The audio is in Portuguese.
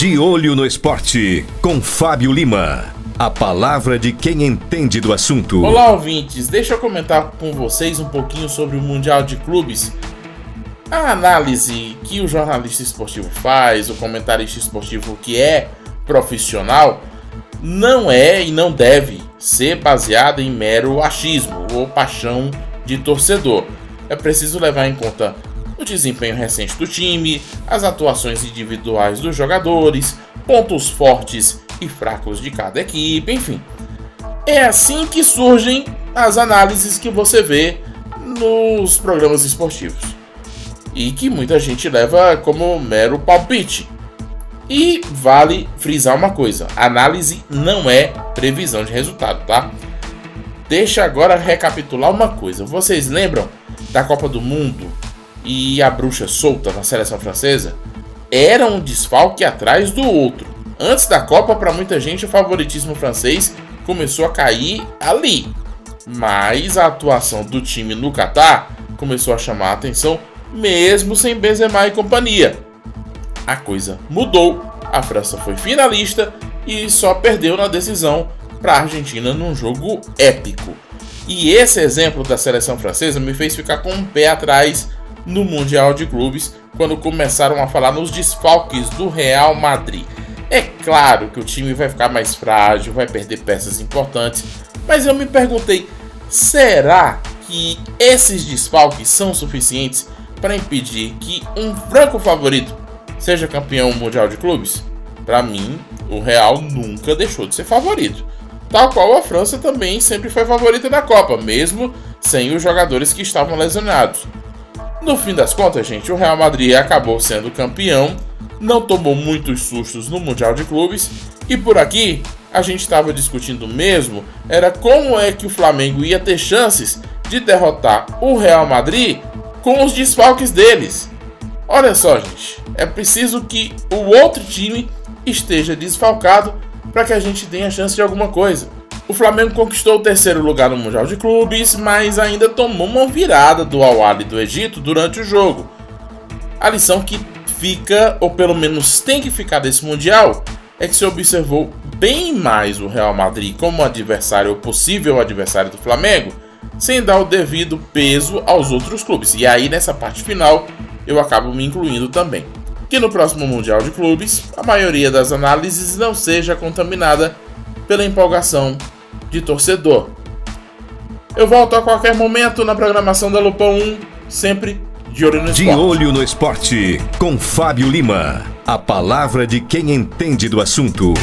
De olho no esporte, com Fábio Lima. A palavra de quem entende do assunto. Olá, ouvintes. Deixa eu comentar com vocês um pouquinho sobre o Mundial de Clubes. A análise que o jornalista esportivo faz, o comentarista esportivo que é profissional, não é e não deve ser baseada em mero achismo ou paixão de torcedor. É preciso levar em conta o desempenho recente do time, as atuações individuais dos jogadores, pontos fortes e fracos de cada equipe, enfim. É assim que surgem as análises que você vê nos programas esportivos e que muita gente leva como mero palpite. E vale frisar uma coisa: análise não é previsão de resultado, tá? Deixa agora recapitular uma coisa. Vocês lembram da Copa do Mundo e a bruxa solta na seleção francesa? Era um desfalque atrás do outro. Antes da Copa, para muita gente, o favoritismo francês começou a cair ali. Mas a atuação do time no Catar começou a chamar a atenção, mesmo sem Benzema e companhia. A coisa mudou, a França foi finalista e só perdeu na decisão para a Argentina num jogo épico. E esse exemplo da seleção francesa me fez ficar com um pé atrás no Mundial de Clubes quando começaram a falar nos desfalques do Real Madrid. É claro que o time vai ficar mais frágil, vai perder peças importantes, mas eu me perguntei: será que esses desfalques são suficientes para impedir que um franco favorito seja campeão mundial de clubes? Para mim, o Real nunca deixou de ser favorito tal qual a França também sempre foi favorita na Copa, mesmo sem os jogadores que estavam lesionados. No fim das contas, gente, o Real Madrid acabou sendo campeão, não tomou muitos sustos no Mundial de Clubes e por aqui a gente estava discutindo mesmo era como é que o Flamengo ia ter chances de derrotar o Real Madrid com os desfalques deles. Olha só, gente, é preciso que o outro time esteja desfalcado para que a gente tenha chance de alguma coisa. O Flamengo conquistou o terceiro lugar no Mundial de Clubes, mas ainda tomou uma virada do al do Egito durante o jogo. A lição que fica, ou pelo menos tem que ficar desse Mundial, é que se observou bem mais o Real Madrid como adversário ou possível adversário do Flamengo, sem dar o devido peso aos outros clubes. E aí nessa parte final eu acabo me incluindo também que no próximo Mundial de Clubes a maioria das análises não seja contaminada pela empolgação de torcedor. Eu volto a qualquer momento na programação da Lupão 1, sempre de olho no esporte. De olho no esporte, com Fábio Lima. A palavra de quem entende do assunto.